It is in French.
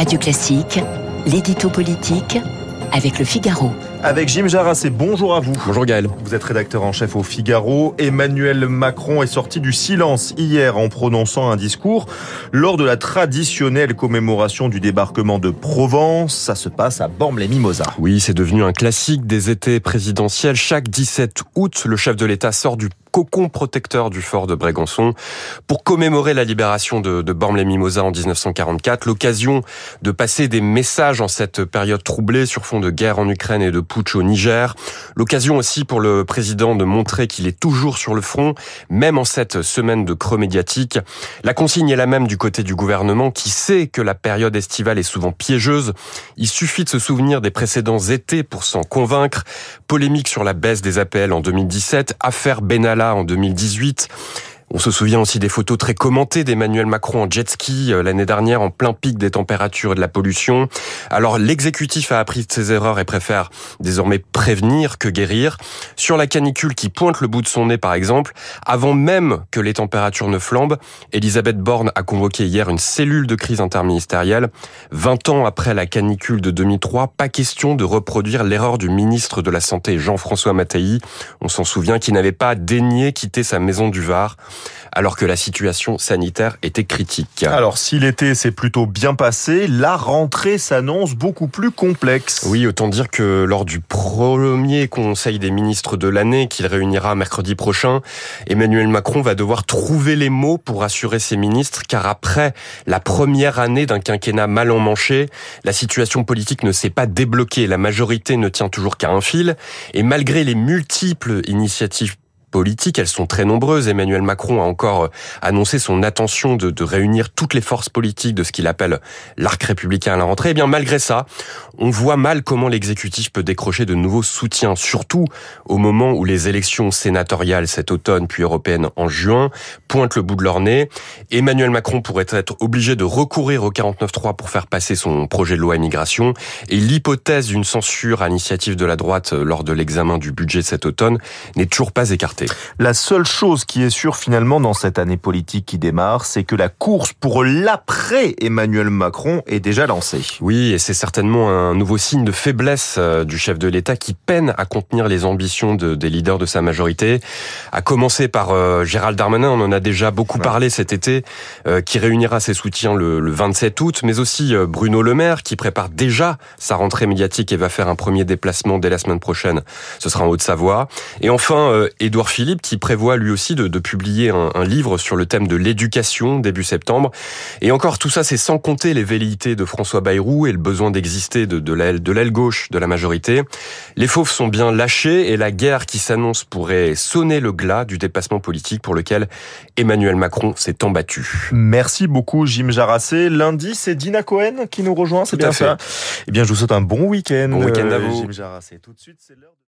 Radio Classique, l'édito politique avec le Figaro. Avec Jim Jarassé, bonjour à vous. Bonjour Gaël. Vous êtes rédacteur en chef au Figaro. Emmanuel Macron est sorti du silence hier en prononçant un discours lors de la traditionnelle commémoration du débarquement de Provence. Ça se passe à Bormes-les-Mimosas. Oui, c'est devenu un classique des étés présidentiels. Chaque 17 août, le chef de l'État sort du cocon protecteur du fort de Brégançon pour commémorer la libération de, de Bormes-les-Mimosas en 1944. L'occasion de passer des messages en cette période troublée sur fond de guerre en Ukraine et de putsch au Niger. L'occasion aussi pour le président de montrer qu'il est toujours sur le front, même en cette semaine de creux médiatique. La consigne est la même du côté du gouvernement qui sait que la période estivale est souvent piégeuse. Il suffit de se souvenir des précédents étés pour s'en convaincre. Polémique sur la baisse des APL en 2017, affaire Benalla en 2018. On se souvient aussi des photos très commentées d'Emmanuel Macron en jet ski euh, l'année dernière en plein pic des températures et de la pollution. Alors l'exécutif a appris de ses erreurs et préfère désormais prévenir que guérir. Sur la canicule qui pointe le bout de son nez par exemple, avant même que les températures ne flambent, Elisabeth Borne a convoqué hier une cellule de crise interministérielle. 20 ans après la canicule de 2003, pas question de reproduire l'erreur du ministre de la Santé Jean-François Mattei. On s'en souvient qui n'avait pas daigné quitter sa maison du Var alors que la situation sanitaire était critique. Alors si l'été s'est plutôt bien passé, la rentrée s'annonce beaucoup plus complexe. Oui, autant dire que lors du premier Conseil des ministres de l'année qu'il réunira mercredi prochain, Emmanuel Macron va devoir trouver les mots pour assurer ses ministres car après la première année d'un quinquennat mal emmanché, la situation politique ne s'est pas débloquée, la majorité ne tient toujours qu'à un fil et malgré les multiples initiatives elles sont très nombreuses. Emmanuel Macron a encore euh, annoncé son intention de, de réunir toutes les forces politiques de ce qu'il appelle l'arc républicain à la rentrée. Et eh bien malgré ça, on voit mal comment l'exécutif peut décrocher de nouveaux soutiens, surtout au moment où les élections sénatoriales cet automne puis européennes en juin pointent le bout de leur nez. Emmanuel Macron pourrait être obligé de recourir au 49.3 pour faire passer son projet de loi immigration et l'hypothèse d'une censure à l'initiative de la droite euh, lors de l'examen du budget cet automne n'est toujours pas écartée. La seule chose qui est sûre finalement dans cette année politique qui démarre, c'est que la course pour l'après Emmanuel Macron est déjà lancée. Oui, et c'est certainement un nouveau signe de faiblesse euh, du chef de l'État qui peine à contenir les ambitions de, des leaders de sa majorité. À commencer par euh, Gérald Darmanin, on en a déjà beaucoup parlé cet été, euh, qui réunira ses soutiens le, le 27 août, mais aussi Bruno Le Maire qui prépare déjà sa rentrée médiatique et va faire un premier déplacement dès la semaine prochaine. Ce sera en Haute-Savoie. Et enfin, Édouard Philippe qui prévoit lui aussi de, de publier un, un, livre sur le thème de l'éducation début septembre. Et encore tout ça, c'est sans compter les velléités de François Bayrou et le besoin d'exister de, de l'aile gauche de la majorité. Les fauves sont bien lâchés et la guerre qui s'annonce pourrait sonner le glas du dépassement politique pour lequel Emmanuel Macron s'est embattu. Merci beaucoup Jim Jarassé. Lundi, c'est Dina Cohen qui nous rejoint, c'est bien fait. ça? Eh bien, je vous souhaite un bon week-end. Bon week-end à vous. Jim Jarassé. Tout de suite, c'est l'heure.